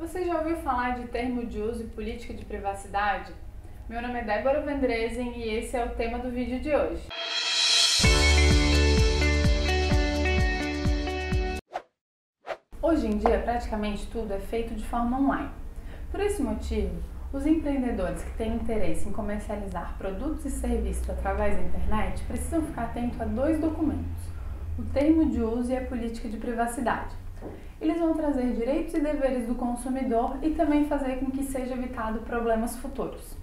Você já ouviu falar de termo de uso e política de privacidade? Meu nome é Débora Vandresen e esse é o tema do vídeo de hoje. Hoje em dia, praticamente tudo é feito de forma online. Por esse motivo, os empreendedores que têm interesse em comercializar produtos e serviços através da internet precisam ficar atentos a dois documentos: o termo de uso e a política de privacidade. Eles vão trazer direitos e deveres do consumidor e também fazer com que seja evitado problemas futuros.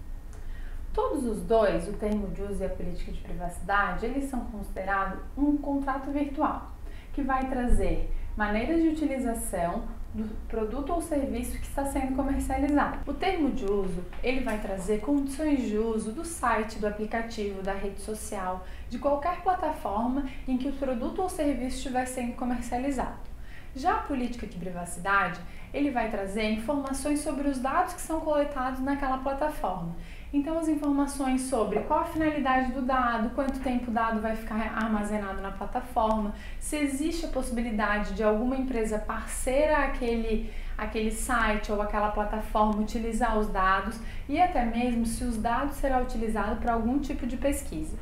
Todos os dois, o termo de uso e a política de privacidade, eles são considerados um contrato virtual, que vai trazer maneiras de utilização do produto ou serviço que está sendo comercializado. O termo de uso, ele vai trazer condições de uso do site, do aplicativo, da rede social, de qualquer plataforma em que o produto ou serviço estiver sendo comercializado. Já a política de privacidade, ele vai trazer informações sobre os dados que são coletados naquela plataforma. Então, as informações sobre qual a finalidade do dado, quanto tempo o dado vai ficar armazenado na plataforma, se existe a possibilidade de alguma empresa parceira àquele, àquele site ou aquela plataforma utilizar os dados e até mesmo se os dados serão utilizados para algum tipo de pesquisa.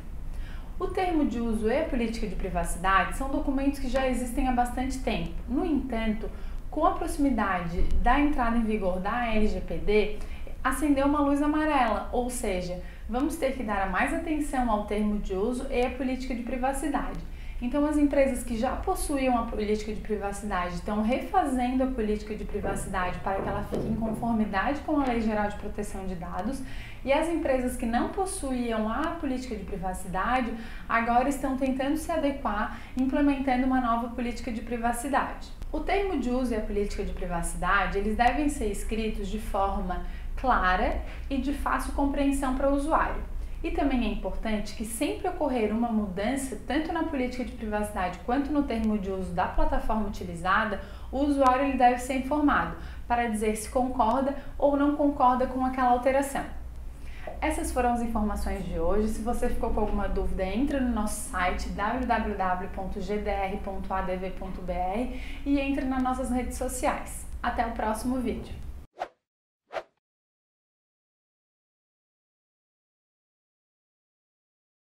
O termo de uso e a política de privacidade são documentos que já existem há bastante tempo. No entanto, com a proximidade da entrada em vigor da LGPD, acendeu uma luz amarela, ou seja, vamos ter que dar mais atenção ao termo de uso e à política de privacidade. Então, as empresas que já possuíam a política de privacidade estão refazendo a política de privacidade para que ela fique em conformidade com a Lei Geral de Proteção de Dados, e as empresas que não possuíam a política de privacidade agora estão tentando se adequar, implementando uma nova política de privacidade. O termo de uso e a política de privacidade, eles devem ser escritos de forma clara e de fácil compreensão para o usuário. E também é importante que sempre ocorrer uma mudança, tanto na política de privacidade quanto no termo de uso da plataforma utilizada, o usuário ele deve ser informado para dizer se concorda ou não concorda com aquela alteração. Essas foram as informações de hoje. Se você ficou com alguma dúvida, entre no nosso site www.gdr.adv.br e entre nas nossas redes sociais. Até o próximo vídeo.